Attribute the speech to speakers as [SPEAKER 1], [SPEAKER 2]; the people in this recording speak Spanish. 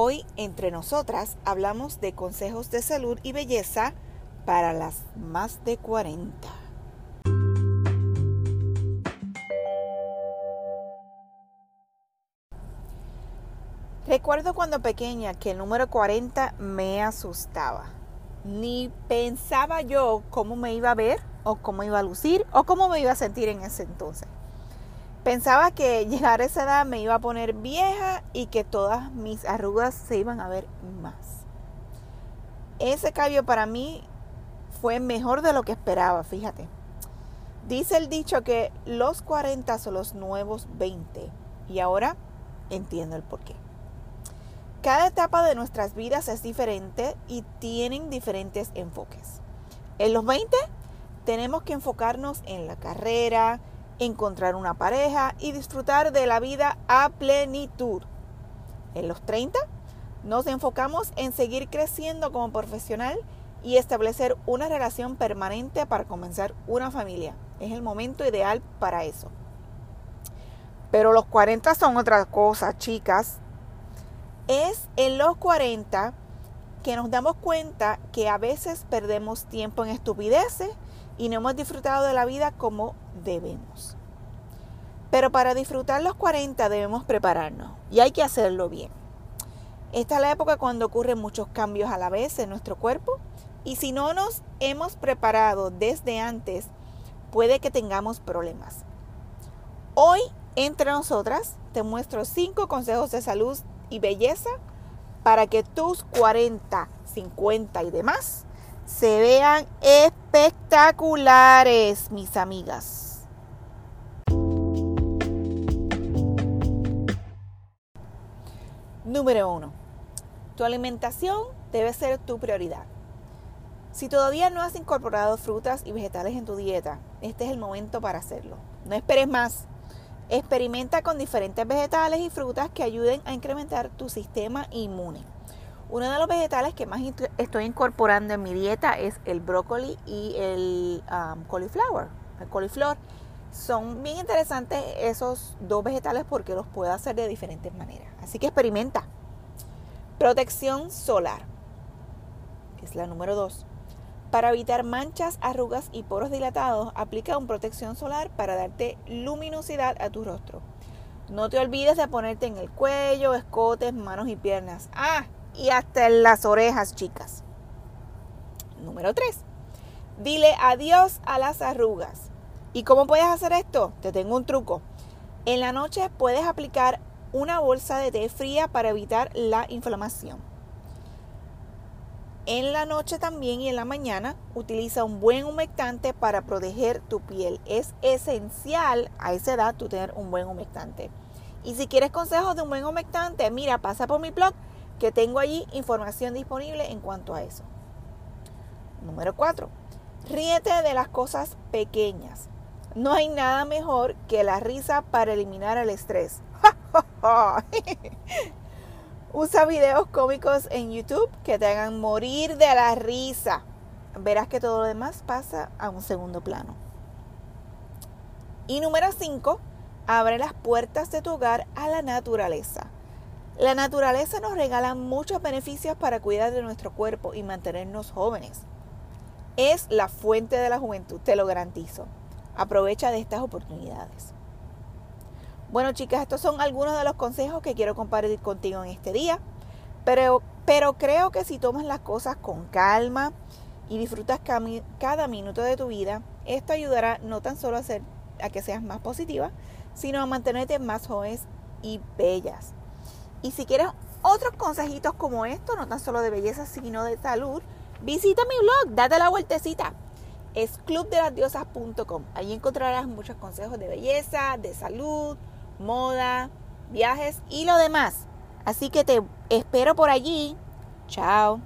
[SPEAKER 1] Hoy, entre nosotras, hablamos de consejos de salud y belleza para las más de 40. Recuerdo cuando pequeña que el número 40 me asustaba. Ni pensaba yo cómo me iba a ver o cómo iba a lucir o cómo me iba a sentir en ese entonces. Pensaba que llegar a esa edad me iba a poner vieja y que todas mis arrugas se iban a ver más. Ese cambio para mí fue mejor de lo que esperaba, fíjate. Dice el dicho que los 40 son los nuevos 20 y ahora entiendo el porqué. Cada etapa de nuestras vidas es diferente y tienen diferentes enfoques. En los 20 tenemos que enfocarnos en la carrera, encontrar una pareja y disfrutar de la vida a plenitud. En los 30 nos enfocamos en seguir creciendo como profesional y establecer una relación permanente para comenzar una familia. Es el momento ideal para eso. Pero los 40 son otra cosa, chicas. Es en los 40 que nos damos cuenta que a veces perdemos tiempo en estupideces y no hemos disfrutado de la vida como debemos. Pero para disfrutar los 40 debemos prepararnos y hay que hacerlo bien. Esta es la época cuando ocurren muchos cambios a la vez en nuestro cuerpo y si no nos hemos preparado desde antes, puede que tengamos problemas. Hoy, entre nosotras, te muestro 5 consejos de salud y belleza para que tus 40, 50 y demás se vean espectaculares, mis amigas. Número 1. Tu alimentación debe ser tu prioridad. Si todavía no has incorporado frutas y vegetales en tu dieta, este es el momento para hacerlo. No esperes más. Experimenta con diferentes vegetales y frutas que ayuden a incrementar tu sistema inmune. Uno de los vegetales que más estoy incorporando en mi dieta es el brócoli y el um, cauliflower. El coliflor. Son bien interesantes esos dos vegetales porque los puedo hacer de diferentes maneras. Así que experimenta. Protección solar. Es la número dos. Para evitar manchas, arrugas y poros dilatados, aplica un protección solar para darte luminosidad a tu rostro. No te olvides de ponerte en el cuello, escotes, manos y piernas. Ah, y hasta en las orejas, chicas. Número 3. Dile adiós a las arrugas. ¿Y cómo puedes hacer esto? Te tengo un truco. En la noche puedes aplicar una bolsa de té fría para evitar la inflamación. En la noche también y en la mañana utiliza un buen humectante para proteger tu piel. Es esencial a esa edad tú tener un buen humectante. Y si quieres consejos de un buen humectante, mira, pasa por mi blog que tengo allí información disponible en cuanto a eso. Número 4. Ríete de las cosas pequeñas. No hay nada mejor que la risa para eliminar el estrés. Usa videos cómicos en YouTube que te hagan morir de la risa. Verás que todo lo demás pasa a un segundo plano. Y número 5, abre las puertas de tu hogar a la naturaleza. La naturaleza nos regala muchos beneficios para cuidar de nuestro cuerpo y mantenernos jóvenes. Es la fuente de la juventud, te lo garantizo. Aprovecha de estas oportunidades. Bueno, chicas, estos son algunos de los consejos que quiero compartir contigo en este día. Pero, pero creo que si tomas las cosas con calma y disfrutas cada minuto de tu vida, esto ayudará no tan solo a, hacer, a que seas más positiva, sino a mantenerte más jóvenes y bellas. Y si quieres otros consejitos como estos, no tan solo de belleza, sino de salud, visita mi blog, date la vueltecita. Es clubdelasdiosas.com. Allí encontrarás muchos consejos de belleza, de salud, moda, viajes y lo demás. Así que te espero por allí. Chao.